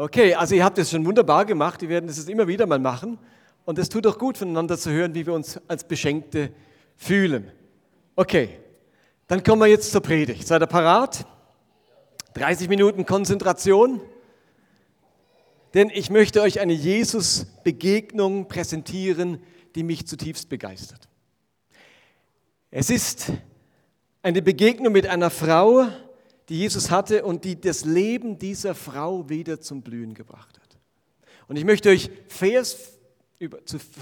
Okay, also ihr habt es schon wunderbar gemacht. Wir werden es immer wieder mal machen. Und es tut doch gut, voneinander zu hören, wie wir uns als Beschenkte fühlen. Okay, dann kommen wir jetzt zur Predigt. Seid ihr parat? 30 Minuten Konzentration. Denn ich möchte euch eine Jesus-Begegnung präsentieren, die mich zutiefst begeistert. Es ist eine Begegnung mit einer Frau, die Jesus hatte und die das Leben dieser Frau wieder zum Blühen gebracht hat. Und ich möchte euch Vers,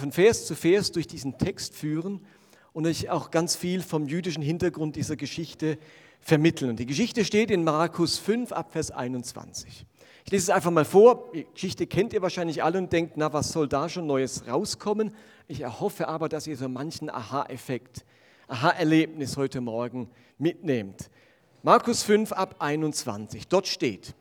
von Vers zu Vers durch diesen Text führen und euch auch ganz viel vom jüdischen Hintergrund dieser Geschichte vermitteln. Und die Geschichte steht in Markus 5 ab Vers 21. Ich lese es einfach mal vor. Die Geschichte kennt ihr wahrscheinlich alle und denkt, na, was soll da schon Neues rauskommen? Ich erhoffe aber, dass ihr so manchen Aha-Effekt, Aha-Erlebnis heute Morgen mitnehmt. Markus 5 ab 21. Dort steht,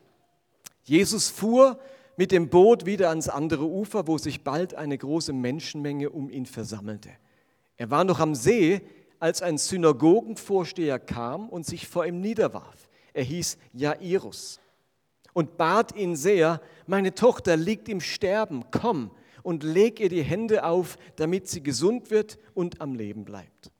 Jesus fuhr mit dem Boot wieder ans andere Ufer, wo sich bald eine große Menschenmenge um ihn versammelte. Er war noch am See, als ein Synagogenvorsteher kam und sich vor ihm niederwarf. Er hieß Jairus und bat ihn sehr, meine Tochter liegt im Sterben, komm und leg ihr die Hände auf, damit sie gesund wird und am Leben bleibt.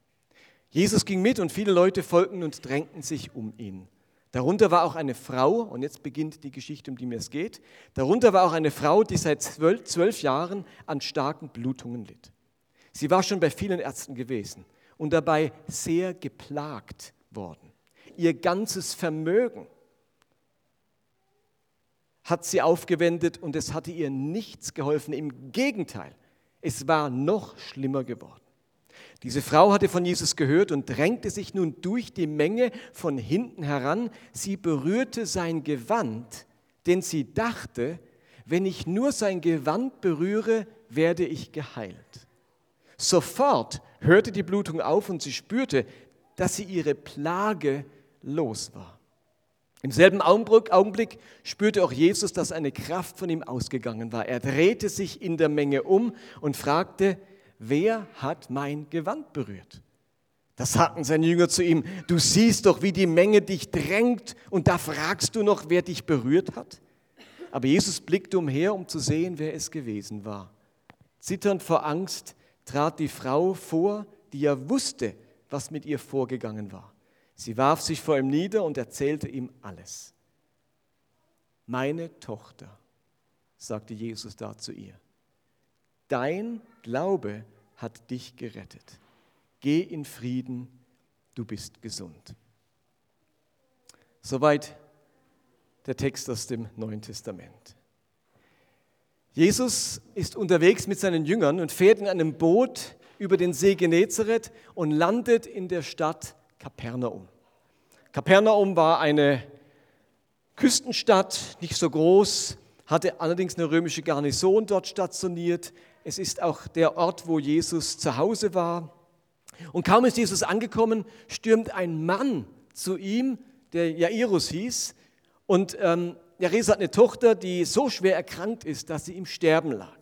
Jesus ging mit und viele Leute folgten und drängten sich um ihn. Darunter war auch eine Frau, und jetzt beginnt die Geschichte, um die mir es geht. Darunter war auch eine Frau, die seit zwölf, zwölf Jahren an starken Blutungen litt. Sie war schon bei vielen Ärzten gewesen und dabei sehr geplagt worden. Ihr ganzes Vermögen hat sie aufgewendet und es hatte ihr nichts geholfen. Im Gegenteil, es war noch schlimmer geworden. Diese Frau hatte von Jesus gehört und drängte sich nun durch die Menge von hinten heran. Sie berührte sein Gewand, denn sie dachte, wenn ich nur sein Gewand berühre, werde ich geheilt. Sofort hörte die Blutung auf und sie spürte, dass sie ihre Plage los war. Im selben Augenblick spürte auch Jesus, dass eine Kraft von ihm ausgegangen war. Er drehte sich in der Menge um und fragte, wer hat mein Gewand berührt? Da sagten seine Jünger zu ihm, du siehst doch, wie die Menge dich drängt und da fragst du noch, wer dich berührt hat? Aber Jesus blickte umher, um zu sehen, wer es gewesen war. Zitternd vor Angst trat die Frau vor, die ja wusste, was mit ihr vorgegangen war. Sie warf sich vor ihm nieder und erzählte ihm alles. Meine Tochter, sagte Jesus da zu ihr, dein Glaube hat dich gerettet. Geh in Frieden, du bist gesund. Soweit der Text aus dem Neuen Testament. Jesus ist unterwegs mit seinen Jüngern und fährt in einem Boot über den See Genezareth und landet in der Stadt Kapernaum. Kapernaum war eine Küstenstadt, nicht so groß, hatte allerdings eine römische Garnison dort stationiert. Es ist auch der Ort, wo Jesus zu Hause war. Und kaum ist Jesus angekommen, stürmt ein Mann zu ihm, der Jairus hieß. Und ähm, Jairus hat eine Tochter, die so schwer erkrankt ist, dass sie im Sterben lag.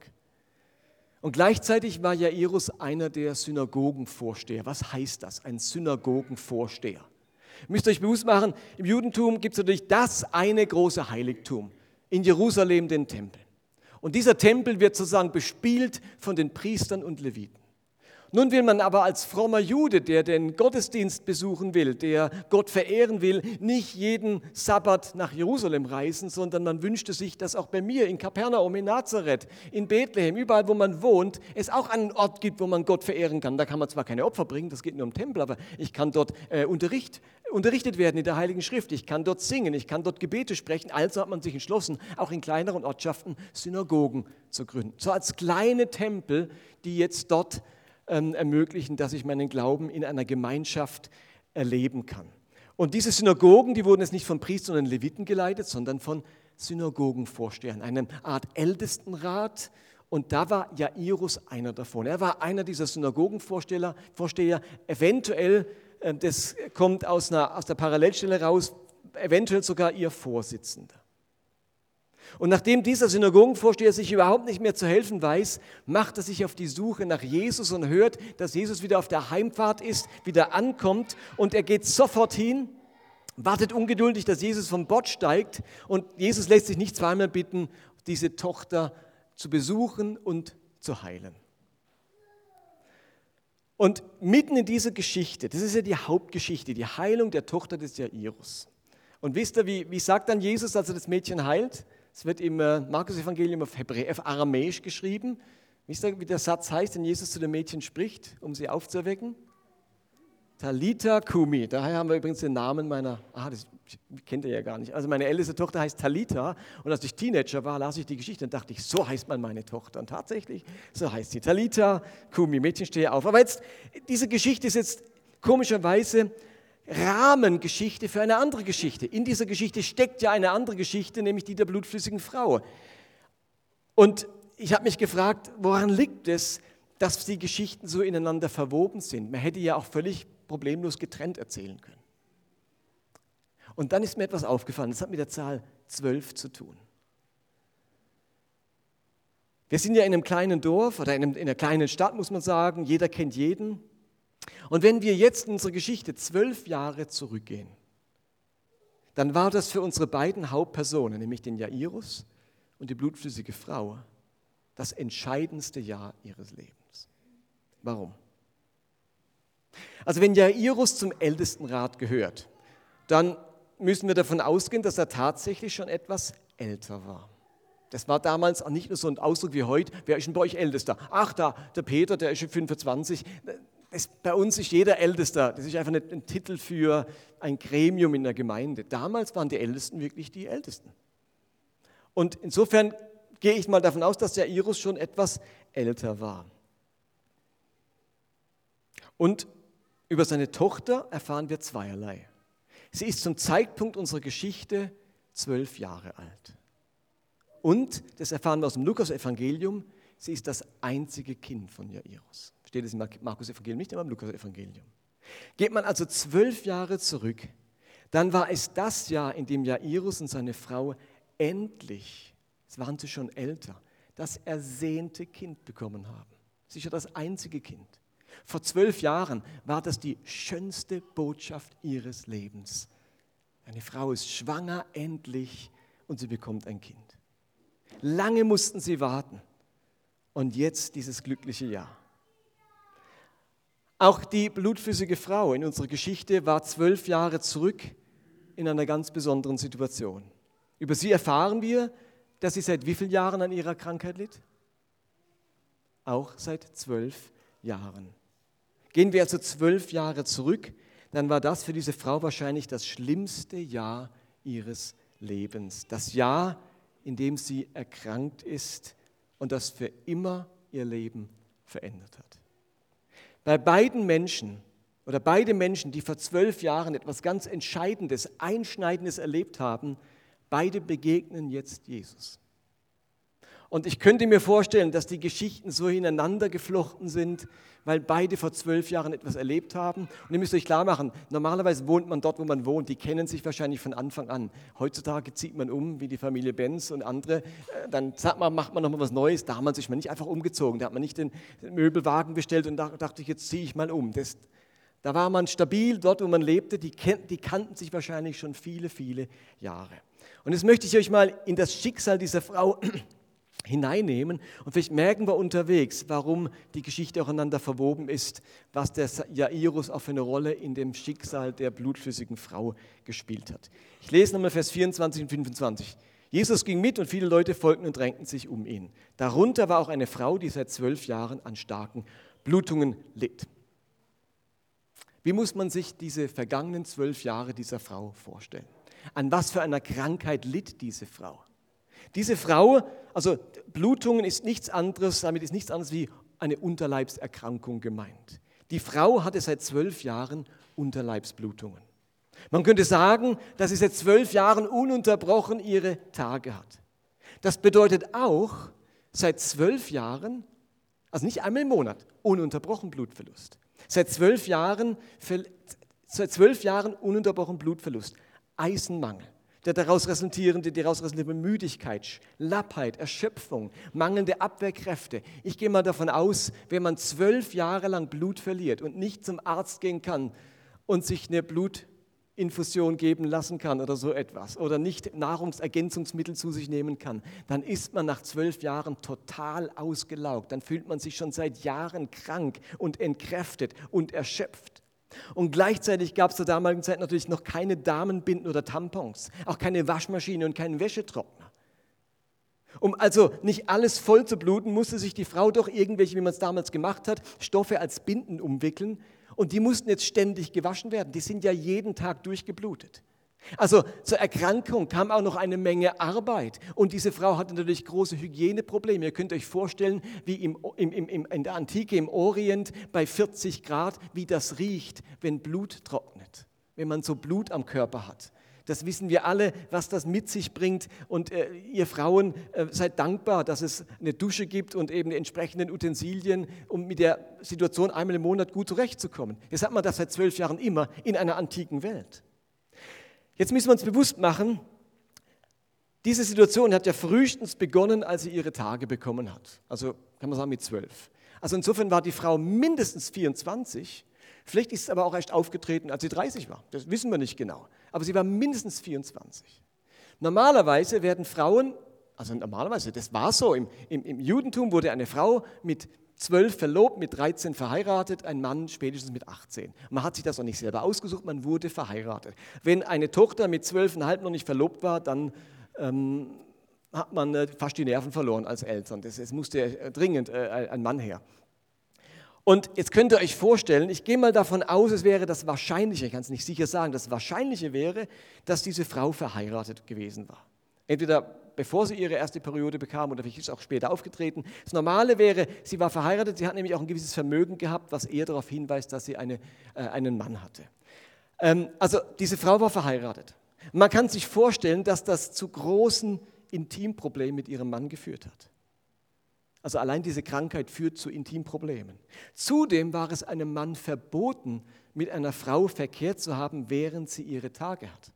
Und gleichzeitig war Jairus einer der Synagogenvorsteher. Was heißt das, ein Synagogenvorsteher? Ihr müsst euch bewusst machen, im Judentum gibt es natürlich das eine große Heiligtum, in Jerusalem den Tempel. Und dieser Tempel wird sozusagen bespielt von den Priestern und Leviten. Nun will man aber als frommer Jude, der den Gottesdienst besuchen will, der Gott verehren will, nicht jeden Sabbat nach Jerusalem reisen, sondern man wünschte sich, dass auch bei mir in Kapernaum, in Nazareth, in Bethlehem, überall wo man wohnt, es auch einen Ort gibt, wo man Gott verehren kann. Da kann man zwar keine Opfer bringen, das geht nur im Tempel, aber ich kann dort äh, Unterricht, unterrichtet werden in der Heiligen Schrift, ich kann dort singen, ich kann dort Gebete sprechen. Also hat man sich entschlossen, auch in kleineren Ortschaften Synagogen zu gründen. So als kleine Tempel, die jetzt dort ähm, ermöglichen, dass ich meinen Glauben in einer Gemeinschaft erleben kann. Und diese Synagogen, die wurden jetzt nicht von Priestern und Leviten geleitet, sondern von Synagogenvorstehern, einem Art Ältestenrat. Und da war Jairus einer davon. Er war einer dieser Synagogenvorsteher, Vorsteher, eventuell, äh, das kommt aus, einer, aus der Parallelstelle raus, eventuell sogar ihr Vorsitzender. Und nachdem dieser Synagogenvorsteher sich überhaupt nicht mehr zu helfen weiß, macht er sich auf die Suche nach Jesus und hört, dass Jesus wieder auf der Heimfahrt ist, wieder ankommt und er geht sofort hin wartet ungeduldig, dass Jesus vom Bord steigt und Jesus lässt sich nicht zweimal bitten, diese Tochter zu besuchen und zu heilen. Und mitten in dieser Geschichte, das ist ja die Hauptgeschichte, die Heilung der Tochter des Jairus. Und wisst ihr, wie, wie sagt dann Jesus, als er das Mädchen heilt? Es wird im äh, Markus-Evangelium auf, auf Aramäisch geschrieben. Wisst ihr, wie der Satz heißt, den Jesus zu dem Mädchen spricht, um sie aufzuerwecken? Talita Kumi. Daher haben wir übrigens den Namen meiner, ah, das kennt ihr ja gar nicht. Also meine älteste Tochter heißt Talita und als ich Teenager war, las ich die Geschichte und dachte ich, so heißt man meine Tochter. Und tatsächlich, so heißt sie. Talita Kumi, Mädchen stehe auf. Aber jetzt, diese Geschichte ist jetzt komischerweise Rahmengeschichte für eine andere Geschichte. In dieser Geschichte steckt ja eine andere Geschichte, nämlich die der blutflüssigen Frau. Und ich habe mich gefragt, woran liegt es, dass die Geschichten so ineinander verwoben sind? Man hätte ja auch völlig problemlos getrennt erzählen können. Und dann ist mir etwas aufgefallen, das hat mit der Zahl 12 zu tun. Wir sind ja in einem kleinen Dorf oder in, einer kleinen Stadt, muss man sagen. Jeder kennt jeden. Und wenn wir jetzt in unserer Geschichte zwölf Jahre zurückgehen, dann war das für unsere beiden Hauptpersonen, nämlich den Jairus und die blutflüssige Frau, das entscheidendste Jahr ihres Lebens. Warum? Also wenn Jairus zum Ältestenrat gehört, dann müssen wir davon ausgehen, dass er tatsächlich schon etwas älter war. Das war damals auch nicht nur so ein Ausdruck wie heute, wer ist denn bei euch Ältester? Ach, da, der Peter, der ist schon 25. Das, bei uns ist jeder Ältester. Das ist einfach nicht ein Titel für ein Gremium in der Gemeinde. Damals waren die Ältesten wirklich die Ältesten. Und insofern gehe ich mal davon aus, dass der Irus schon etwas älter war. Und über seine Tochter erfahren wir zweierlei. Sie ist zum Zeitpunkt unserer Geschichte zwölf Jahre alt. Und, das erfahren wir aus dem Lukas-Evangelium, sie ist das einzige Kind von Jairus. Steht es im Markus-Evangelium, nicht immer im Lukas-Evangelium. Geht man also zwölf Jahre zurück, dann war es das Jahr, in dem Jairus und seine Frau endlich, es waren sie schon älter, das ersehnte Kind bekommen haben. Sicher das einzige Kind. Vor zwölf Jahren war das die schönste Botschaft ihres Lebens. Eine Frau ist schwanger endlich und sie bekommt ein Kind. Lange mussten sie warten und jetzt dieses glückliche Jahr. Auch die blutflüssige Frau in unserer Geschichte war zwölf Jahre zurück in einer ganz besonderen Situation. Über sie erfahren wir, dass sie seit wie vielen Jahren an ihrer Krankheit litt? Auch seit zwölf Jahren. Gehen wir also zwölf Jahre zurück, dann war das für diese Frau wahrscheinlich das schlimmste Jahr ihres Lebens. Das Jahr, in dem sie erkrankt ist und das für immer ihr Leben verändert hat. Bei beiden Menschen oder beide Menschen, die vor zwölf Jahren etwas ganz Entscheidendes, Einschneidendes erlebt haben, beide begegnen jetzt Jesus. Und ich könnte mir vorstellen, dass die Geschichten so ineinander geflochten sind, weil beide vor zwölf Jahren etwas erlebt haben. Und ihr müsst euch klar machen, normalerweise wohnt man dort, wo man wohnt. Die kennen sich wahrscheinlich von Anfang an. Heutzutage zieht man um, wie die Familie Benz und andere. Äh, dann sagt man, macht man nochmal was Neues. Damals ist man nicht einfach umgezogen. Da hat man nicht den Möbelwagen bestellt und dachte jetzt ziehe ich mal um. Das, da war man stabil dort, wo man lebte. Die, die kannten sich wahrscheinlich schon viele, viele Jahre. Und jetzt möchte ich euch mal in das Schicksal dieser Frau hineinnehmen und vielleicht merken wir unterwegs, warum die Geschichte aufeinander verwoben ist, was der Jairus auch für eine Rolle in dem Schicksal der blutflüssigen Frau gespielt hat. Ich lese nochmal Vers 24 und 25. Jesus ging mit und viele Leute folgten und drängten sich um ihn. Darunter war auch eine Frau, die seit zwölf Jahren an starken Blutungen litt. Wie muss man sich diese vergangenen zwölf Jahre dieser Frau vorstellen? An was für einer Krankheit litt diese Frau? Diese Frau, also Blutungen ist nichts anderes, damit ist nichts anderes wie eine Unterleibserkrankung gemeint. Die Frau hatte seit zwölf Jahren Unterleibsblutungen. Man könnte sagen, dass sie seit zwölf Jahren ununterbrochen ihre Tage hat. Das bedeutet auch, seit zwölf Jahren, also nicht einmal im Monat, ununterbrochen Blutverlust. Seit zwölf Jahren, seit zwölf Jahren ununterbrochen Blutverlust, Eisenmangel, der daraus resultierende, die daraus resultierende Müdigkeit, Lappheit, Erschöpfung, mangelnde Abwehrkräfte. Ich gehe mal davon aus, wenn man zwölf Jahre lang Blut verliert und nicht zum Arzt gehen kann und sich eine Blut, Infusion geben lassen kann oder so etwas oder nicht Nahrungsergänzungsmittel zu sich nehmen kann, dann ist man nach zwölf Jahren total ausgelaugt. Dann fühlt man sich schon seit Jahren krank und entkräftet und erschöpft. Und gleichzeitig gab es zur damaligen Zeit natürlich noch keine Damenbinden oder Tampons, auch keine Waschmaschine und keinen Wäschetrockner. Um also nicht alles voll zu bluten, musste sich die Frau doch irgendwelche, wie man es damals gemacht hat, Stoffe als Binden umwickeln, und die mussten jetzt ständig gewaschen werden. Die sind ja jeden Tag durchgeblutet. Also zur Erkrankung kam auch noch eine Menge Arbeit. Und diese Frau hatte natürlich große Hygieneprobleme. Ihr könnt euch vorstellen, wie im, im, im, in der Antike im Orient bei 40 Grad, wie das riecht, wenn Blut trocknet, wenn man so Blut am Körper hat. Das wissen wir alle, was das mit sich bringt. Und äh, ihr Frauen, äh, seid dankbar, dass es eine Dusche gibt und eben die entsprechenden Utensilien, um mit der Situation einmal im Monat gut zurechtzukommen. Jetzt hat man das seit zwölf Jahren immer in einer antiken Welt. Jetzt müssen wir uns bewusst machen, diese Situation hat ja frühestens begonnen, als sie ihre Tage bekommen hat. Also kann man sagen mit zwölf. Also insofern war die Frau mindestens 24 Vielleicht ist es aber auch erst aufgetreten, als sie 30 war. Das wissen wir nicht genau. Aber sie war mindestens 24. Normalerweise werden Frauen, also normalerweise, das war so, im, im, im Judentum wurde eine Frau mit 12 verlobt, mit 13 verheiratet, ein Mann spätestens mit 18. Man hat sich das auch nicht selber ausgesucht, man wurde verheiratet. Wenn eine Tochter mit 12,5 noch nicht verlobt war, dann ähm, hat man äh, fast die Nerven verloren als Eltern. Es musste äh, dringend äh, ein Mann her. Und jetzt könnt ihr euch vorstellen, ich gehe mal davon aus, es wäre das Wahrscheinliche, ich kann es nicht sicher sagen, das Wahrscheinliche wäre, dass diese Frau verheiratet gewesen war. Entweder bevor sie ihre erste Periode bekam oder vielleicht ist auch später aufgetreten. Das Normale wäre, sie war verheiratet, sie hat nämlich auch ein gewisses Vermögen gehabt, was eher darauf hinweist, dass sie eine, äh, einen Mann hatte. Ähm, also diese Frau war verheiratet. Man kann sich vorstellen, dass das zu großen Intimproblemen mit ihrem Mann geführt hat. Also allein diese Krankheit führt zu Intimproblemen. Zudem war es einem Mann verboten, mit einer Frau Verkehr zu haben, während sie ihre Tage hat.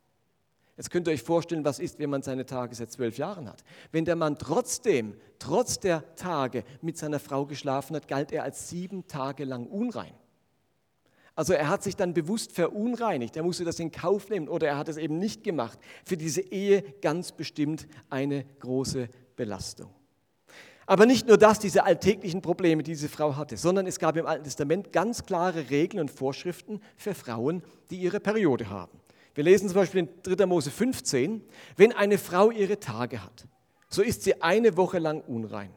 Jetzt könnt ihr euch vorstellen, was ist, wenn man seine Tage seit zwölf Jahren hat. Wenn der Mann trotzdem, trotz der Tage mit seiner Frau geschlafen hat, galt er als sieben Tage lang unrein. Also er hat sich dann bewusst verunreinigt, er musste das in Kauf nehmen oder er hat es eben nicht gemacht. Für diese Ehe ganz bestimmt eine große Belastung. Aber nicht nur das, diese alltäglichen Probleme, die diese Frau hatte, sondern es gab im Alten Testament ganz klare Regeln und Vorschriften für Frauen, die ihre Periode haben. Wir lesen zum Beispiel in 3. Mose 15, wenn eine Frau ihre Tage hat, so ist sie eine Woche lang unrein.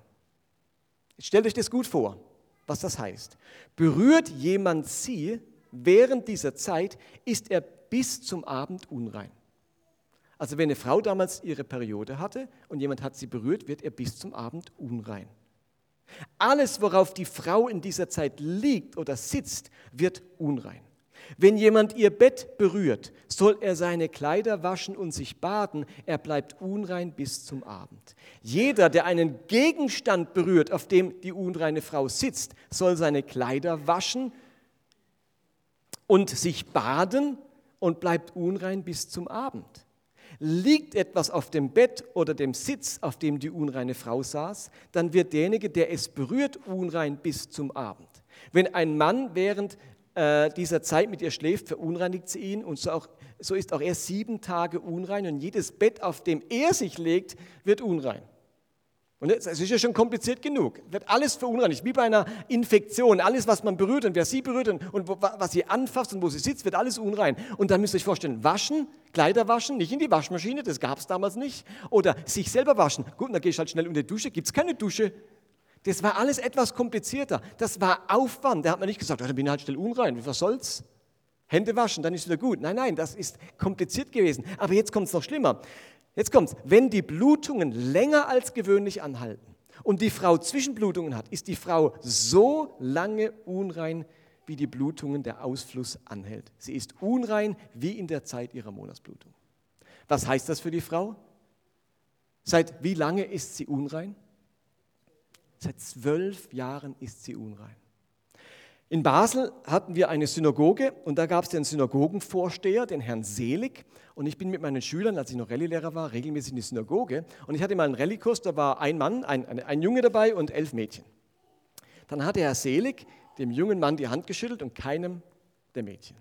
Stellt euch das gut vor, was das heißt. Berührt jemand sie während dieser Zeit, ist er bis zum Abend unrein. Also wenn eine Frau damals ihre Periode hatte und jemand hat sie berührt, wird er bis zum Abend unrein. Alles, worauf die Frau in dieser Zeit liegt oder sitzt, wird unrein. Wenn jemand ihr Bett berührt, soll er seine Kleider waschen und sich baden, er bleibt unrein bis zum Abend. Jeder, der einen Gegenstand berührt, auf dem die unreine Frau sitzt, soll seine Kleider waschen und sich baden und bleibt unrein bis zum Abend. Liegt etwas auf dem Bett oder dem Sitz, auf dem die unreine Frau saß, dann wird derjenige, der es berührt, unrein bis zum Abend. Wenn ein Mann während äh, dieser Zeit mit ihr schläft, verunreinigt sie ihn und so, auch, so ist auch er sieben Tage unrein und jedes Bett, auf dem er sich legt, wird unrein. Und es ist ja schon kompliziert genug. Wird alles verunreinigt, wie bei einer Infektion. Alles, was man berührt und wer sie berührt und, und was sie anfasst und wo sie sitzt, wird alles unrein. Und dann müsst ihr euch vorstellen, waschen, Kleider waschen, nicht in die Waschmaschine, das gab es damals nicht. Oder sich selber waschen. Gut, dann gehst du halt schnell unter die Dusche, gibt es keine Dusche. Das war alles etwas komplizierter. Das war Aufwand. Da hat man nicht gesagt, oh, dann bin ich halt schnell unrein. Was soll's? Hände waschen, dann ist wieder gut. Nein, nein, das ist kompliziert gewesen. Aber jetzt kommt es noch schlimmer. Jetzt kommt's. Wenn die Blutungen länger als gewöhnlich anhalten und die Frau Zwischenblutungen hat, ist die Frau so lange unrein, wie die Blutungen der Ausfluss anhält. Sie ist unrein wie in der Zeit ihrer Monatsblutung. Was heißt das für die Frau? Seit wie lange ist sie unrein? Seit zwölf Jahren ist sie unrein. In Basel hatten wir eine Synagoge und da gab es den Synagogenvorsteher, den Herrn Selig. Und ich bin mit meinen Schülern, als ich noch Rallye-Lehrer war, regelmäßig in die Synagoge. Und ich hatte mal einen Rallye-Kurs, da war ein Mann, ein, ein, ein Junge dabei und elf Mädchen. Dann hatte Herr Selig dem jungen Mann die Hand geschüttelt und keinem der Mädchen.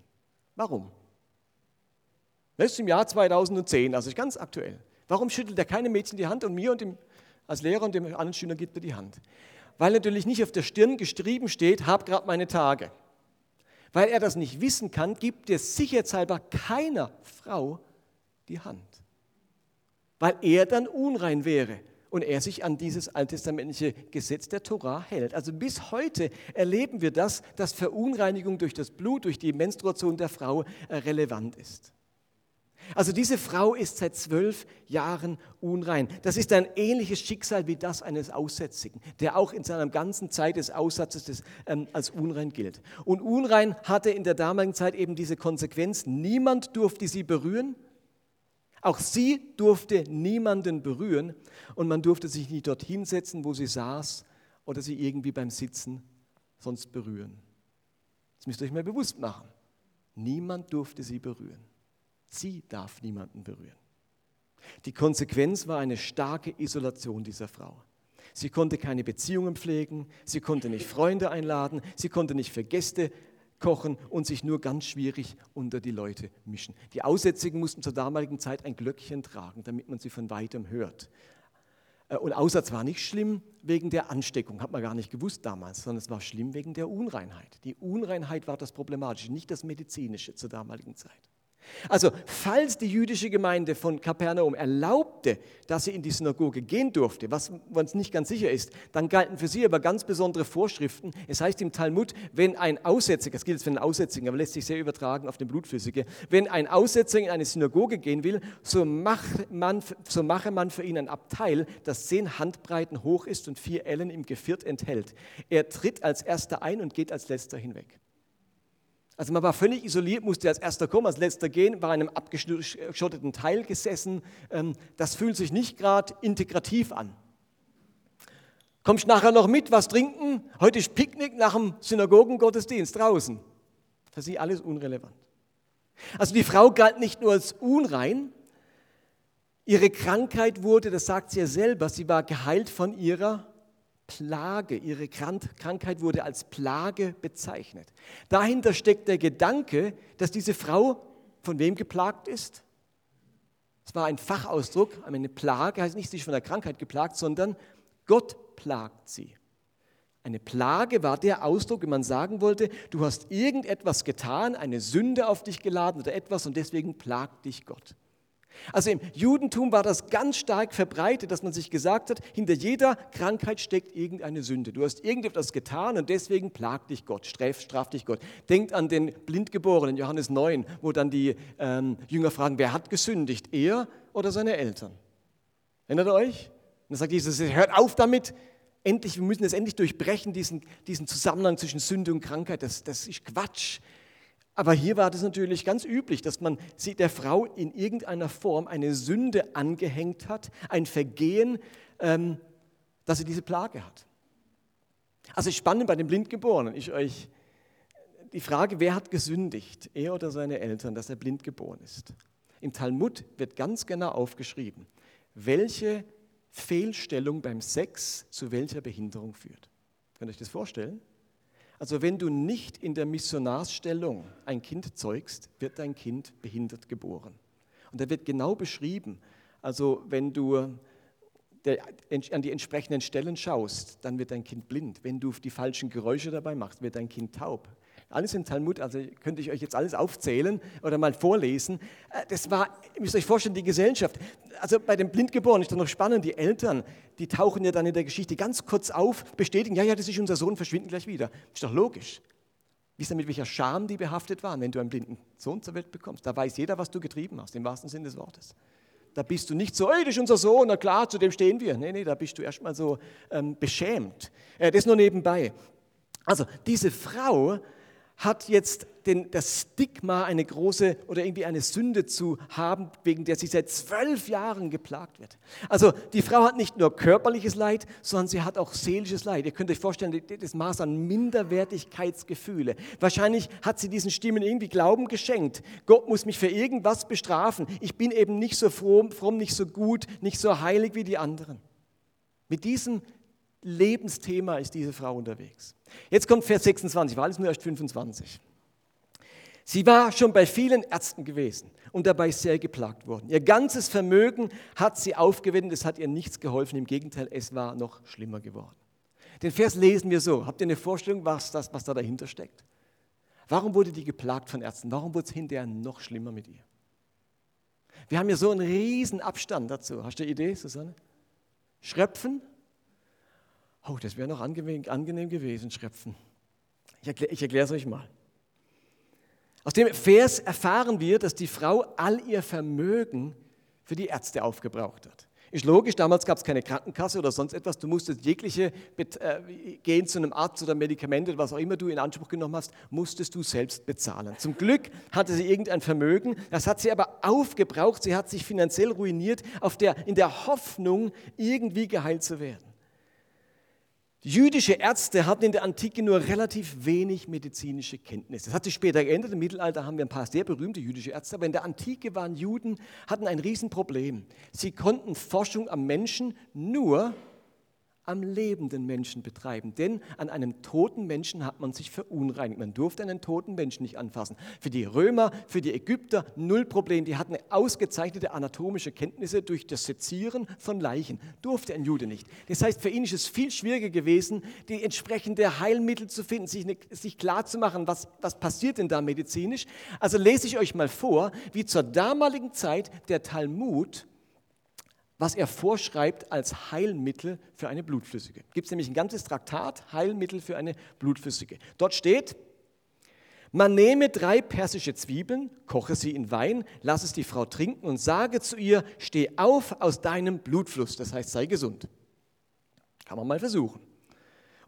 Warum? Das ist im Jahr 2010, also ganz aktuell. Warum schüttelt er keine Mädchen die Hand und mir und dem, als Lehrer und dem anderen Schüler gibt er die Hand? Weil natürlich nicht auf der Stirn geschrieben steht, hab gerade meine Tage. Weil er das nicht wissen kann, gibt er sicherheitshalber keiner Frau die Hand. Weil er dann unrein wäre und er sich an dieses alttestamentliche Gesetz der Torah hält. Also bis heute erleben wir das, dass Verunreinigung durch das Blut, durch die Menstruation der Frau äh, relevant ist. Also diese Frau ist seit zwölf Jahren unrein. Das ist ein ähnliches Schicksal wie das eines Aussätzigen, der auch in seiner ganzen Zeit des Aussatzes des, ähm, als unrein gilt. Und unrein hatte in der damaligen Zeit eben diese Konsequenz, niemand durfte sie berühren, auch sie durfte niemanden berühren und man durfte sich nicht dort hinsetzen, wo sie saß oder sie irgendwie beim Sitzen sonst berühren. Das müsst ihr euch mal bewusst machen. Niemand durfte sie berühren. Sie darf niemanden berühren. Die Konsequenz war eine starke Isolation dieser Frau. Sie konnte keine Beziehungen pflegen, sie konnte nicht Freunde einladen, sie konnte nicht für Gäste kochen und sich nur ganz schwierig unter die Leute mischen. Die Aussätzigen mussten zur damaligen Zeit ein Glöckchen tragen, damit man sie von weitem hört. Äh, und Aussatz war nicht schlimm wegen der Ansteckung, hat man gar nicht gewusst damals, sondern es war schlimm wegen der Unreinheit. Die Unreinheit war das Problematische, nicht das Medizinische zur damaligen Zeit. Also falls die jüdische Gemeinde von Kapernaum erlaubte, dass sie in die Synagoge gehen durfte, was uns nicht ganz sicher ist, dann galten für sie aber ganz besondere Vorschriften. Es heißt im Talmud, wenn ein Aussätziger, das gilt jetzt für einen Aussätzigen, aber lässt sich sehr übertragen auf den Blutflüssige, wenn ein Aussätziger in eine Synagoge gehen will, so, macht man, so mache man für ihn ein Abteil, das zehn Handbreiten hoch ist und vier Ellen im Geviert enthält. Er tritt als erster ein und geht als letzter hinweg. Also man war völlig isoliert, musste als erster kommen, als letzter gehen, war in einem abgeschotteten Teil gesessen. Ähm, das fühlt sich nicht gerade integrativ an. Kommst nachher noch mit, was trinken? Heute ist Picknick nach dem Synagogengottesdienst draußen. Für sie alles unrelevant. Also die Frau galt nicht nur als unrein, ihre Krankheit wurde, das sagt sie ja selber, sie war geheilt von ihrer Plage, ihre Krankheit wurde als Plage bezeichnet. Dahinter steckt der Gedanke, dass diese Frau von wem geplagt ist? Es war ein Fachausdruck, eine Plage heißt nicht, sie ist von der Krankheit geplagt, sondern Gott plagt sie. Eine Plage war der Ausdruck, wenn man sagen wollte, du hast irgendetwas getan, eine Sünde auf dich geladen oder etwas und deswegen plagt dich Gott. Also im Judentum war das ganz stark verbreitet, dass man sich gesagt hat, hinter jeder Krankheit steckt irgendeine Sünde. Du hast irgendetwas getan und deswegen plagt dich Gott, straft, straft dich Gott. Denkt an den Blindgeborenen, Johannes 9, wo dann die ähm, Jünger fragen, wer hat gesündigt, er oder seine Eltern? Erinnert ihr euch? Und dann sagt Jesus, hört auf damit, endlich, wir müssen es endlich durchbrechen, diesen, diesen Zusammenhang zwischen Sünde und Krankheit. Das, das ist Quatsch. Aber hier war das natürlich ganz üblich, dass man der Frau in irgendeiner Form eine Sünde angehängt hat, ein Vergehen, ähm, dass sie diese Plage hat. Also spannend bei den Blindgeborenen ist euch die Frage, wer hat gesündigt, er oder seine Eltern, dass er blind geboren ist. Im Talmud wird ganz genau aufgeschrieben, welche Fehlstellung beim Sex zu welcher Behinderung führt. Könnt ihr euch das vorstellen? Also wenn du nicht in der Missionarsstellung ein Kind zeugst, wird dein Kind behindert geboren. Und da wird genau beschrieben, also wenn du an die entsprechenden Stellen schaust, dann wird dein Kind blind. Wenn du die falschen Geräusche dabei machst, wird dein Kind taub. Alles im Talmud, also könnte ich euch jetzt alles aufzählen oder mal vorlesen. Äh, das war, ihr müsst euch vorstellen, die Gesellschaft. Also bei den Blindgeborenen ist doch noch spannend, die Eltern, die tauchen ja dann in der Geschichte ganz kurz auf, bestätigen, ja, ja, das ist unser Sohn, verschwinden gleich wieder. Ist doch logisch. Wisst ihr, mit welcher Scham die behaftet waren, wenn du einen blinden Sohn zur Welt bekommst? Da weiß jeder, was du getrieben hast, im wahrsten Sinne des Wortes. Da bist du nicht so, ey, das ist unser Sohn, na klar, zu dem stehen wir. Nee, nee, da bist du erstmal so ähm, beschämt. Äh, das nur nebenbei. Also, diese Frau hat jetzt den, das Stigma, eine große oder irgendwie eine Sünde zu haben, wegen der sie seit zwölf Jahren geplagt wird. Also die Frau hat nicht nur körperliches Leid, sondern sie hat auch seelisches Leid. Ihr könnt euch vorstellen, das Maß an Minderwertigkeitsgefühle. Wahrscheinlich hat sie diesen Stimmen irgendwie Glauben geschenkt. Gott muss mich für irgendwas bestrafen. Ich bin eben nicht so fromm, fromm nicht so gut, nicht so heilig wie die anderen. Mit diesem Lebensthema ist diese Frau unterwegs. Jetzt kommt Vers 26, war alles nur erst 25. Sie war schon bei vielen Ärzten gewesen und dabei sehr geplagt worden. Ihr ganzes Vermögen hat sie aufgewendet, es hat ihr nichts geholfen, im Gegenteil, es war noch schlimmer geworden. Den Vers lesen wir so. Habt ihr eine Vorstellung, was, das, was da dahinter steckt? Warum wurde die geplagt von Ärzten? Warum wurde es hinterher noch schlimmer mit ihr? Wir haben ja so einen riesen Abstand dazu. Hast du eine Idee, Susanne? Schröpfen? Oh, das wäre noch angenehm, gewesen, Schröpfen. Ich erkläre ich es euch mal. Aus dem Vers erfahren wir, dass die Frau all ihr Vermögen für die Ärzte aufgebraucht hat. Ist logisch, damals gab es keine Krankenkasse oder sonst etwas. Du musstest jegliche äh, gehen zu einem Arzt oder Medikamente, was auch immer du in Anspruch genommen hast, musstest du selbst bezahlen. Zum Glück hatte sie irgendein Vermögen, das hat sie aber aufgebraucht. Sie hat sich finanziell ruiniert, auf der, in der Hoffnung, irgendwie geheilt zu werden. Jüdische Ärzte hatten in der Antike nur relativ wenig medizinische Kenntnisse. Das hat sich später geändert. Im Mittelalter haben wir ein paar sehr berühmte jüdische Ärzte, aber in der Antike waren Juden, hatten ein Riesenproblem. Sie konnten Forschung am Menschen nur am lebenden Menschen betreiben. Denn an einem toten Menschen hat man sich verunreinigt. Man durfte einen toten Menschen nicht anfassen. Für die Römer, für die Ägypter null Problem. Die hatten ausgezeichnete anatomische Kenntnisse durch das Sezieren von Leichen. Durfte ein Jude nicht. Das heißt, für ihn ist es viel schwieriger gewesen, die entsprechende Heilmittel zu finden, sich, sich klar was, was passiert denn da medizinisch. Also lese ich euch mal vor, wie zur damaligen Zeit der Talmud was er vorschreibt als Heilmittel für eine Blutflüssige. Gibt es nämlich ein ganzes Traktat, Heilmittel für eine Blutflüssige. Dort steht, man nehme drei persische Zwiebeln, koche sie in Wein, lass es die Frau trinken und sage zu ihr, steh auf aus deinem Blutfluss, das heißt, sei gesund. Kann man mal versuchen.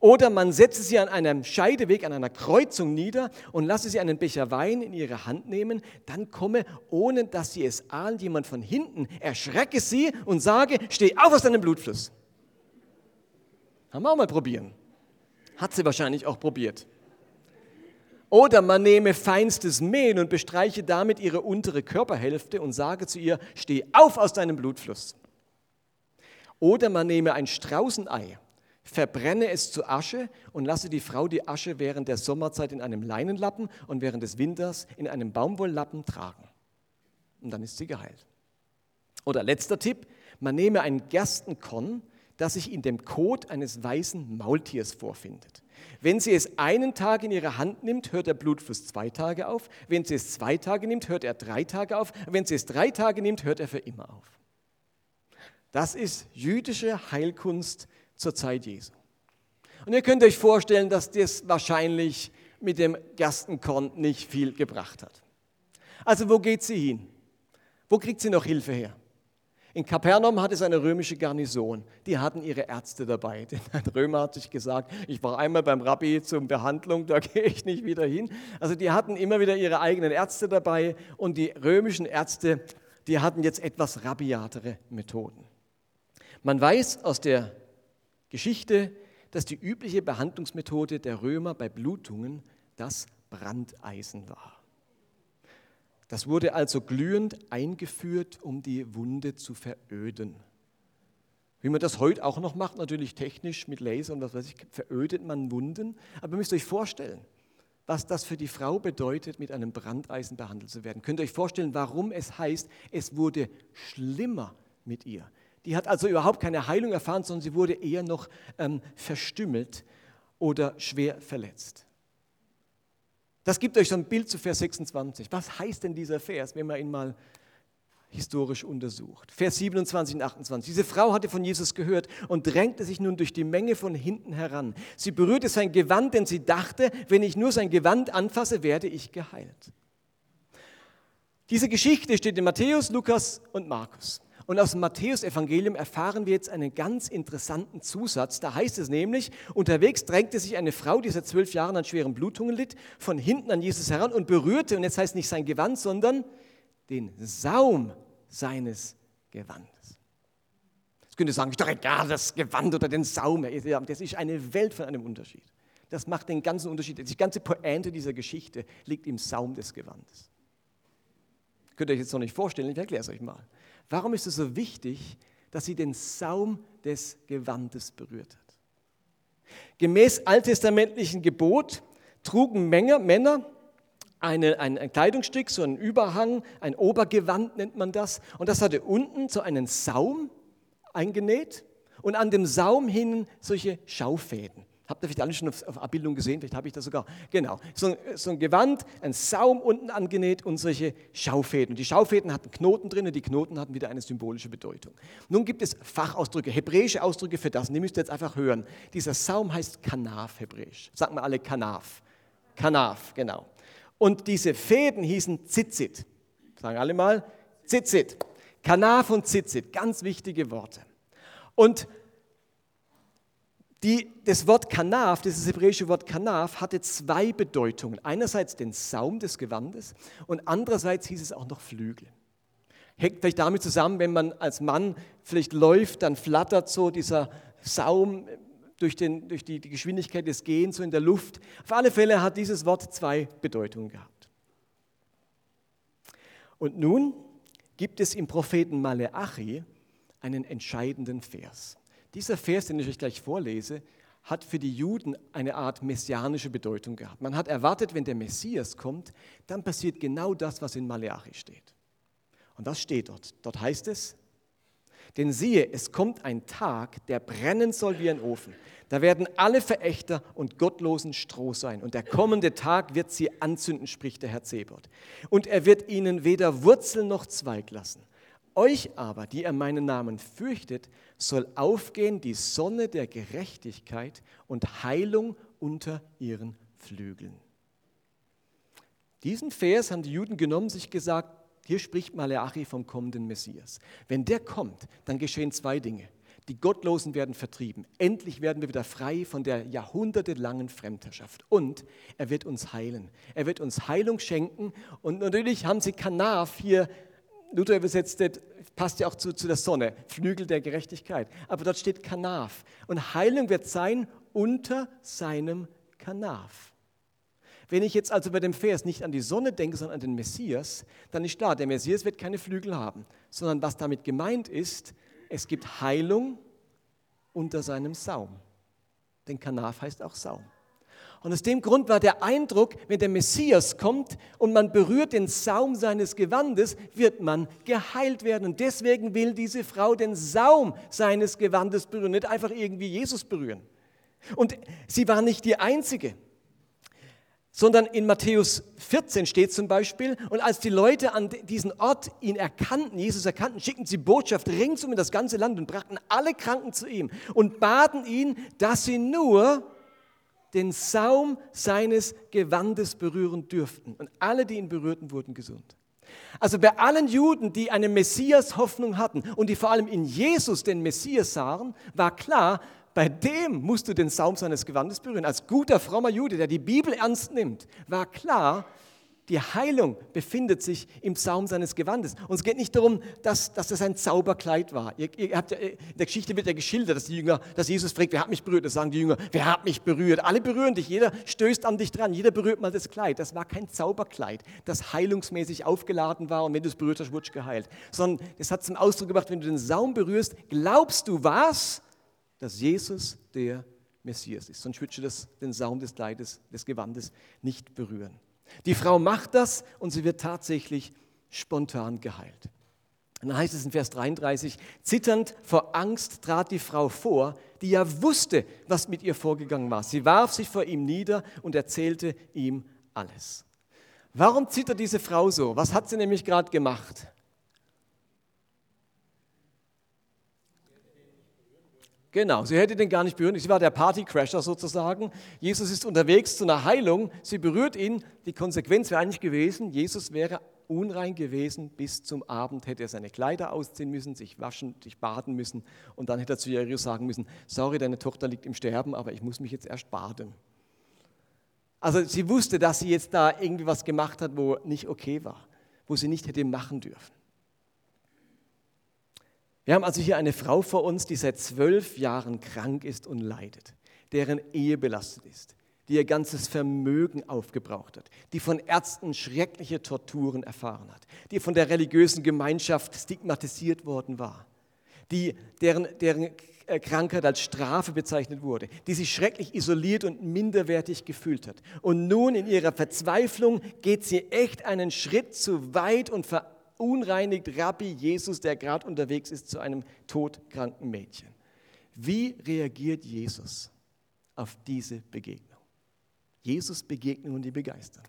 Oder man setze sie an einem Scheideweg, an einer Kreuzung nieder und lasse sie einen Becher Wein in ihre Hand nehmen. Dann komme, ohne dass sie es ahnt, jemand von hinten, erschrecke sie und sage, steh auf aus deinem Blutfluss. Haben wir auch mal probieren. Hat sie wahrscheinlich auch probiert. Oder man nehme feinstes Mehl und bestreiche damit ihre untere Körperhälfte und sage zu ihr, steh auf aus deinem Blutfluss. Oder man nehme ein Straußenei verbrenne es zu Asche und lasse die Frau die Asche während der Sommerzeit in einem Leinenlappen und während des Winters in einem Baumwolllappen tragen. Und dann ist sie geheilt. Oder letzter Tipp, man nehme ein Gerstenkorn, das sich in dem Kot eines weißen Maultiers vorfindet. Wenn sie es einen Tag in ihre Hand nimmt, hört der Blutfluss zwei Tage auf. Wenn sie es zwei Tage nimmt, hört er drei Tage auf. Wenn sie es drei Tage nimmt, hört er für immer auf. Das ist jüdische Heilkunst zur Zeit Jesu. Und ihr könnt euch vorstellen, dass das wahrscheinlich mit dem Gerstenkorn nicht viel gebracht hat. Also wo geht sie hin? Wo kriegt sie noch Hilfe her? In Kapernaum hat es eine römische Garnison. Die hatten ihre Ärzte dabei. Denn ein Römer hat sich gesagt, ich war einmal beim Rabbi zur Behandlung, da gehe ich nicht wieder hin. Also die hatten immer wieder ihre eigenen Ärzte dabei und die römischen Ärzte, die hatten jetzt etwas rabiatere Methoden. Man weiß aus der Geschichte, dass die übliche Behandlungsmethode der Römer bei Blutungen das Brandeisen war. Das wurde also glühend eingeführt, um die Wunde zu veröden. Wie man das heute auch noch macht, natürlich technisch mit Laser und was weiß ich, verödet man Wunden. Aber ihr müsst euch vorstellen, was das für die Frau bedeutet, mit einem Brandeisen behandelt zu werden. Könnt ihr euch vorstellen, warum es heißt, es wurde schlimmer mit ihr. Die hat also überhaupt keine Heilung erfahren, sondern sie wurde eher noch ähm, verstümmelt oder schwer verletzt. Das gibt euch so ein Bild zu Vers 26. Was heißt denn dieser Vers, wenn man ihn mal historisch untersucht? Vers 27 und 28. Diese Frau hatte von Jesus gehört und drängte sich nun durch die Menge von hinten heran. Sie berührte sein Gewand, denn sie dachte, wenn ich nur sein Gewand anfasse, werde ich geheilt. Diese Geschichte steht in Matthäus, Lukas und Markus. Und aus dem Matthäusevangelium erfahren wir jetzt einen ganz interessanten Zusatz. Da heißt es nämlich, unterwegs drängte sich eine Frau, die seit zwölf Jahren an schweren Blutungen litt, von hinten an Jesus heran und berührte, und jetzt heißt nicht sein Gewand, sondern den Saum seines Gewandes. Jetzt könnte sagen, ich doch egal, das Gewand oder den Saum. Das ist eine Welt von einem Unterschied. Das macht den ganzen Unterschied. Die ganze Pointe dieser Geschichte liegt im Saum des Gewandes. Könnt ihr euch jetzt noch nicht vorstellen, ich erkläre es euch mal. Warum ist es so wichtig, dass sie den Saum des Gewandes berührt hat? Gemäß alttestamentlichen Gebot trugen Männer, Männer eine, ein, ein Kleidungsstück, so ein Überhang, ein Obergewand nennt man das. Und das hatte unten so einen Saum eingenäht und an dem Saum hingen solche Schaufäden. Habt ihr vielleicht alle schon auf, Abbildung gesehen? Vielleicht habe ich das sogar. Genau. So, so, ein Gewand, ein Saum unten angenäht und solche Schaufäden. Die Schaufäden hatten Knoten drin und die Knoten hatten wieder eine symbolische Bedeutung. Nun gibt es Fachausdrücke, hebräische Ausdrücke für das. Und die müsst ihr jetzt einfach hören. Dieser Saum heißt Kanaf hebräisch. Sagen wir alle Kanaf. Kanaf, genau. Und diese Fäden hießen Zitzit. Sagen alle mal Zitzit. Kanaf und Zitzit, ganz wichtige Worte. Und die, das Wort Kanaf, dieses hebräische Wort Kanaf, hatte zwei Bedeutungen. Einerseits den Saum des Gewandes und andererseits hieß es auch noch Flügel. Hängt vielleicht damit zusammen, wenn man als Mann vielleicht läuft, dann flattert so dieser Saum durch, den, durch die, die Geschwindigkeit des Gehens so in der Luft. Auf alle Fälle hat dieses Wort zwei Bedeutungen gehabt. Und nun gibt es im Propheten Maleachi einen entscheidenden Vers. Dieser Vers, den ich euch gleich vorlese, hat für die Juden eine Art messianische Bedeutung gehabt. Man hat erwartet, wenn der Messias kommt, dann passiert genau das, was in Maleachi steht. Und das steht dort. Dort heißt es, denn siehe, es kommt ein Tag, der brennen soll wie ein Ofen. Da werden alle Verächter und Gottlosen Stroh sein. Und der kommende Tag wird sie anzünden, spricht der Herr Zebot. Und er wird ihnen weder Wurzel noch Zweig lassen. Euch aber, die ihr meinen Namen fürchtet, soll aufgehen die Sonne der Gerechtigkeit und Heilung unter ihren Flügeln. Diesen Vers haben die Juden genommen, sich gesagt, hier spricht Maleachi vom kommenden Messias. Wenn der kommt, dann geschehen zwei Dinge. Die Gottlosen werden vertrieben. Endlich werden wir wieder frei von der jahrhundertelangen Fremdherrschaft. Und er wird uns heilen. Er wird uns Heilung schenken. Und natürlich haben sie Kanaf hier Luther übersetzt, passt ja auch zu, zu der Sonne, Flügel der Gerechtigkeit. Aber dort steht Kanaf. Und Heilung wird sein unter seinem Kanaf. Wenn ich jetzt also bei dem Vers nicht an die Sonne denke, sondern an den Messias, dann ist klar, der Messias wird keine Flügel haben, sondern was damit gemeint ist, es gibt Heilung unter seinem Saum. Denn Kanaf heißt auch Saum. Und aus dem Grund war der Eindruck, wenn der Messias kommt und man berührt den Saum seines Gewandes, wird man geheilt werden. Und deswegen will diese Frau den Saum seines Gewandes berühren, nicht einfach irgendwie Jesus berühren. Und sie war nicht die Einzige, sondern in Matthäus 14 steht zum Beispiel, und als die Leute an diesen Ort ihn erkannten, Jesus erkannten, schickten sie Botschaft ringsum in das ganze Land und brachten alle Kranken zu ihm und baten ihn, dass sie nur den Saum seines Gewandes berühren dürften. Und alle, die ihn berührten, wurden gesund. Also bei allen Juden, die eine Messias-Hoffnung hatten und die vor allem in Jesus den Messias sahen, war klar, bei dem musst du den Saum seines Gewandes berühren. Als guter, frommer Jude, der die Bibel ernst nimmt, war klar, die Heilung befindet sich im Saum seines Gewandes. Und es geht nicht darum, dass, dass das ein Zauberkleid war. Ihr, ihr habt ja, in der Geschichte wird ja geschildert, dass die Jünger, dass Jesus fragt, wer hat mich berührt? Das sagen die Jünger, wer hat mich berührt? Alle berühren dich, jeder stößt an dich dran, jeder berührt mal das Kleid. Das war kein Zauberkleid, das heilungsmäßig aufgeladen war und wenn du es berührt hast, wurdest du geheilt. Sondern es hat zum Ausdruck gebracht, wenn du den Saum berührst, glaubst du was? Dass Jesus der Messias ist. Sonst würdest du das, den Saum des Kleides, des Gewandes nicht berühren. Die Frau macht das und sie wird tatsächlich spontan geheilt. Und dann heißt es in Vers 33, zitternd vor Angst trat die Frau vor, die ja wusste, was mit ihr vorgegangen war. Sie warf sich vor ihm nieder und erzählte ihm alles. Warum zittert diese Frau so? Was hat sie nämlich gerade gemacht? Genau, sie hätte den gar nicht berührt. Sie war der Partycrasher sozusagen. Jesus ist unterwegs zu einer Heilung. Sie berührt ihn. Die Konsequenz wäre eigentlich gewesen, Jesus wäre unrein gewesen bis zum Abend, hätte er seine Kleider ausziehen müssen, sich waschen, sich baden müssen und dann hätte er zu Jairus sagen müssen, sorry, deine Tochter liegt im Sterben, aber ich muss mich jetzt erst baden. Also sie wusste, dass sie jetzt da irgendwie was gemacht hat, wo nicht okay war, wo sie nicht hätte machen dürfen. Wir haben also hier eine Frau vor uns, die seit zwölf Jahren krank ist und leidet, deren Ehe belastet ist, die ihr ganzes Vermögen aufgebraucht hat, die von Ärzten schreckliche Torturen erfahren hat, die von der religiösen Gemeinschaft stigmatisiert worden war, die, deren, deren äh, Krankheit als Strafe bezeichnet wurde, die sich schrecklich isoliert und minderwertig gefühlt hat. Und nun in ihrer Verzweiflung geht sie echt einen Schritt zu weit und verunreinigt Rabbi Jesus, der gerade unterwegs ist, zu einem todkranken Mädchen. Wie reagiert Jesus auf diese Begegnung? Jesus Begegnungen, die begeistern.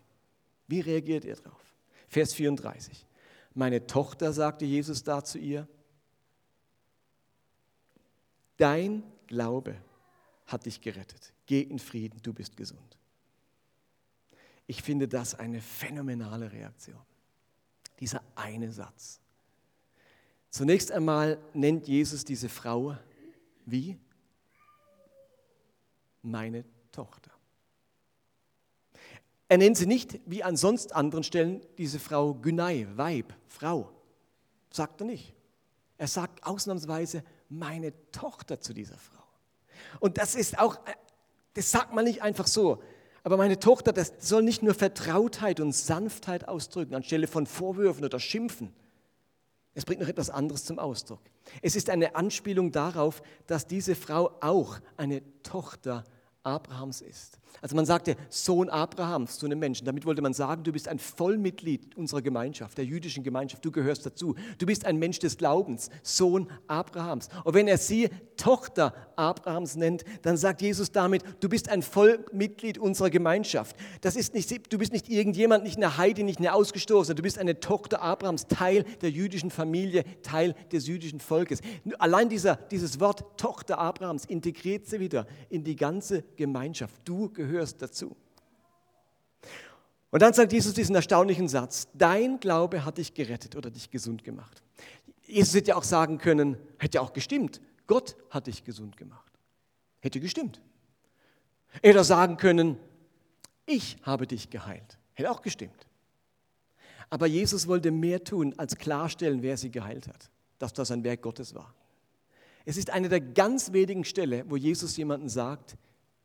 Wie reagiert er darauf? Vers 34. Meine Tochter, sagte Jesus da zu ihr, dein Glaube hat dich gerettet. Geh in Frieden, du bist gesund. Ich finde das eine phänomenale Reaktion. Dieser eine Satz. Zunächst einmal nennt Jesus diese Frau wie? Meine Tochter. Er nennt sie nicht, wie an sonst anderen Stellen, diese Frau Günei, Weib, Frau. Sagt er nicht. Er sagt ausnahmsweise meine Tochter zu dieser Frau. Und das ist auch, das sagt man nicht einfach so. Aber meine Tochter, das soll nicht nur Vertrautheit und Sanftheit ausdrücken, anstelle von Vorwürfen oder Schimpfen. Es bringt noch etwas anderes zum Ausdruck. Es ist eine Anspielung darauf, dass diese Frau auch eine Tochter Abrahams ist. Also man sagte Sohn Abrahams zu einem Menschen. Damit wollte man sagen, du bist ein Vollmitglied unserer Gemeinschaft, der jüdischen Gemeinschaft. Du gehörst dazu. Du bist ein Mensch des Glaubens, Sohn Abrahams. Und wenn er sie Tochter Abrahams nennt, dann sagt Jesus damit, du bist ein Vollmitglied unserer Gemeinschaft. Das ist nicht, du bist nicht irgendjemand, nicht eine Heide, nicht eine Ausgestoßene. Du bist eine Tochter Abrahams, Teil der jüdischen Familie, Teil des jüdischen Volkes. Allein dieser, dieses Wort Tochter Abrahams integriert sie wieder in die ganze Gemeinschaft. Du gehörst dazu. Und dann sagt Jesus diesen erstaunlichen Satz, dein Glaube hat dich gerettet oder dich gesund gemacht. Jesus hätte ja auch sagen können, hätte ja auch gestimmt, Gott hat dich gesund gemacht. Hätte gestimmt. Er hätte sagen können, ich habe dich geheilt. Hätte auch gestimmt. Aber Jesus wollte mehr tun, als klarstellen, wer sie geheilt hat, dass das ein Werk Gottes war. Es ist eine der ganz wenigen Stellen, wo Jesus jemanden sagt,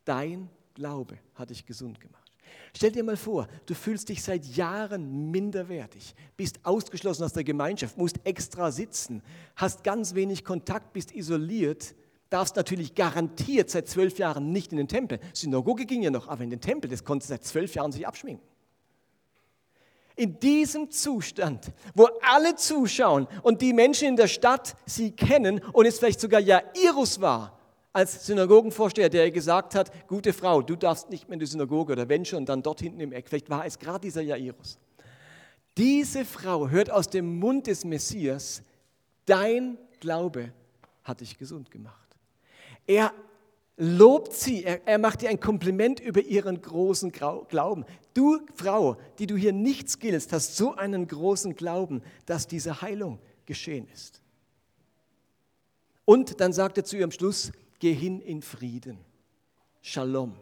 dein Glaube hat dich gesund gemacht. Stell dir mal vor, du fühlst dich seit Jahren minderwertig, bist ausgeschlossen aus der Gemeinschaft, musst extra sitzen, hast ganz wenig Kontakt, bist isoliert, darfst natürlich garantiert seit zwölf Jahren nicht in den Tempel. Synagoge ging ja noch, aber in den Tempel, das konntest du seit zwölf Jahren sich abschminken. In diesem Zustand, wo alle zuschauen und die Menschen in der Stadt sie kennen und es vielleicht sogar Jairus war, als Synagogenvorsteher, der gesagt hat, gute Frau, du darfst nicht mehr in die Synagoge oder wenn schon, dann dort hinten im Eck. Vielleicht war es gerade dieser Jairus. Diese Frau hört aus dem Mund des Messias, dein Glaube hat dich gesund gemacht. Er lobt sie, er, er macht ihr ein Kompliment über ihren großen Glauben. Du Frau, die du hier nichts giltst, hast so einen großen Glauben, dass diese Heilung geschehen ist. Und dann sagt er zu ihrem Schluss, geh hin in Frieden. Shalom.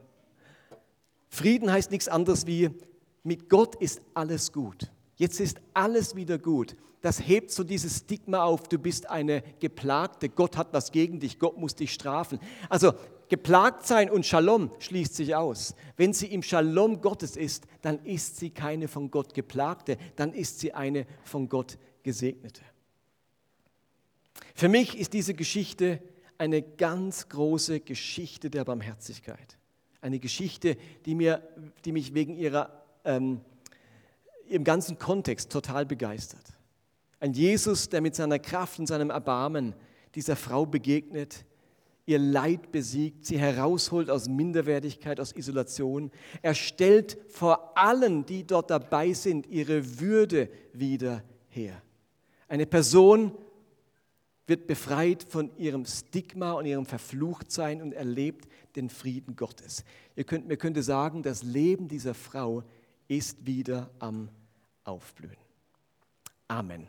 Frieden heißt nichts anderes wie, mit Gott ist alles gut. Jetzt ist alles wieder gut. Das hebt so dieses Stigma auf, du bist eine Geplagte, Gott hat was gegen dich, Gott muss dich strafen. Also geplagt sein und Shalom schließt sich aus. Wenn sie im Shalom Gottes ist, dann ist sie keine von Gott geplagte, dann ist sie eine von Gott gesegnete. Für mich ist diese Geschichte eine ganz große Geschichte der Barmherzigkeit. Eine Geschichte, die, mir, die mich wegen ihrer, ähm, im ganzen Kontext total begeistert. Ein Jesus, der mit seiner Kraft und seinem Erbarmen dieser Frau begegnet, ihr Leid besiegt, sie herausholt aus Minderwertigkeit, aus Isolation. Er stellt vor allen, die dort dabei sind, ihre Würde wieder her. Eine Person, wird befreit von ihrem Stigma und ihrem Verfluchtsein und erlebt den Frieden Gottes. Ihr könnt, mir könnte sagen, das Leben dieser Frau ist wieder am Aufblühen. Amen.